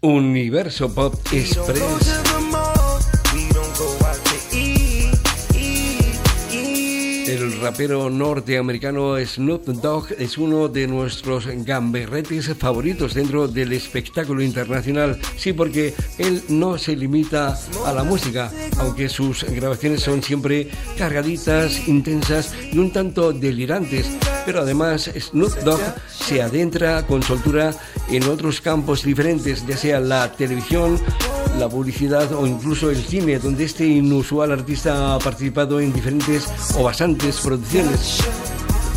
Universo Pop Express. El rapero norteamericano Snoop Dogg es uno de nuestros gamberretes favoritos dentro del espectáculo internacional. Sí, porque él no se limita a la música, aunque sus grabaciones son siempre cargaditas, intensas y un tanto delirantes. Pero además Snoop Dogg se adentra con soltura en otros campos diferentes, ya sea la televisión, la publicidad o incluso el cine, donde este inusual artista ha participado en diferentes o bastantes producciones.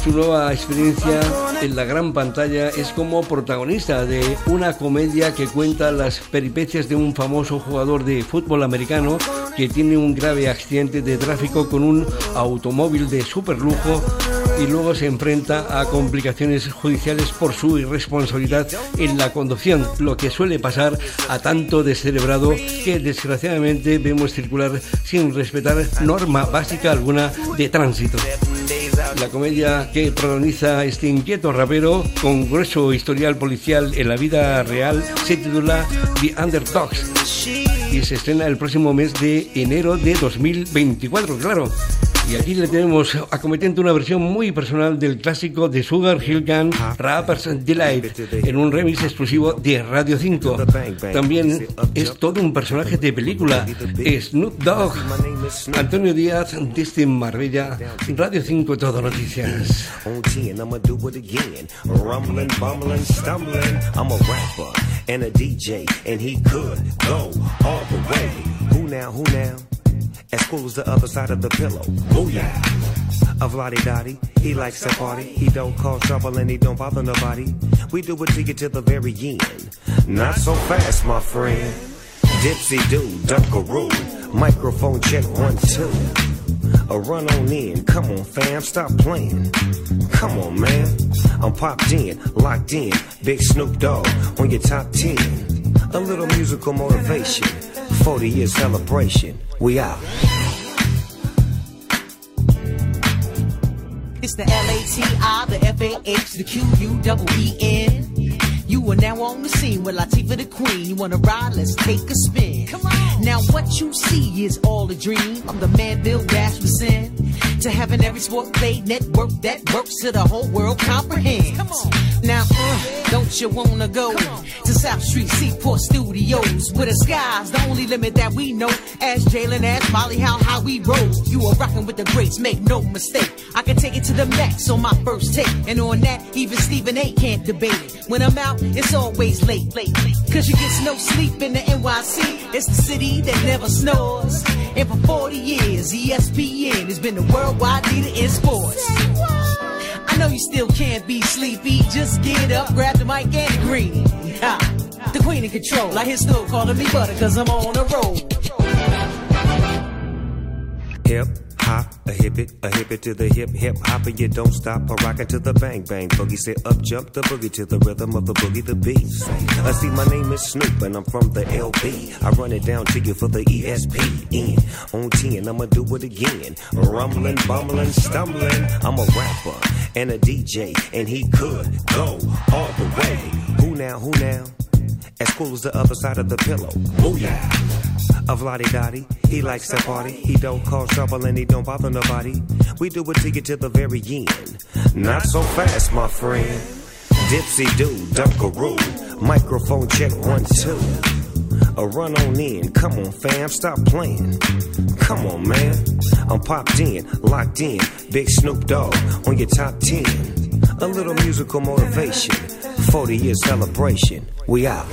Su nueva experiencia en la gran pantalla es como protagonista de una comedia que cuenta las peripecias de un famoso jugador de fútbol americano que tiene un grave accidente de tráfico con un automóvil de superlujo y luego se enfrenta a complicaciones judiciales por su irresponsabilidad en la conducción, lo que suele pasar a tanto descerebrado que desgraciadamente vemos circular sin respetar norma básica alguna de tránsito. La comedia que protagoniza este inquieto rapero con grueso historial policial en la vida real se titula The Underdogs y se estrena el próximo mes de enero de 2024, claro. Y aquí le tenemos acometiendo una versión muy personal del clásico de Sugar Hill Gang, Rappers Delight, en un remix exclusivo de Radio 5. También es todo un personaje de película, Snoop Dogg. Antonio Díaz, desde Marbella, Radio 5 Todo Noticias. Who now, who now? As cool as the other side of the pillow. Oh yeah. Of Lottie Dottie, he likes to party. He don't cause trouble and he don't bother nobody. We do it to you to the very end. Not so fast, my friend. Dipsy do, dunkaroo. Microphone check one, two. A run on in, come on fam, stop playing. Come on man, I'm popped in, locked in. Big Snoop Dogg on your top 10. A little musical motivation, 40 year celebration. We out. It's the L-A-T-I, the F-A-H, the Q-U-E-E-N. You are now on the scene with Latifah the Queen. You wanna ride? Let's take a spin. Come on. Now what you see is all a dream. I'm the man Bill Dash was sent to having every sport played network that works so the whole world comprehends. Come on. Now, uh, don't you wanna go to South Street Seaport Studios where the sky's the only limit that we know? As Jalen, as Molly, how how we roll. You are rocking with the greats, make no mistake. I can take it to the max on my first take, and on that even Stephen A can't debate it. When I'm out, it's always late, late, late. Cause you get no sleep in the NYC. It's the city that never snores. And for 40 years, ESPN has been the worldwide leader in sports. I know you still can't be sleepy. Just get up, grab the mic and the green. Ha. The queen in control. I hear still calling me butter cause I'm on a roll. Hip hop, a hip it, a hip it to the hip hip hop, and you don't stop a rockin' to the bang bang boogie. Say up jump the boogie to the rhythm of the boogie the beat. I see my name is Snoop and I'm from the LB. I run it down to you for the ESPN on 10. I'ma do it again, rumbling, bumbling, stumbling. I'm a rapper and a DJ, and he could go all the way. Who now? Who now? As cool as the other side of the pillow. Oh yeah of Lottie Dottie. He likes to party. He don't cause trouble and he don't bother nobody. We do it to you to the very end. Not so fast, my friend. Dipsy do, dunkaroo. Microphone check one, two. A run on in. Come on, fam, stop playing. Come on, man. I'm popped in, locked in. Big Snoop Dogg on your top 10. A little musical motivation. 40 year celebration. We out.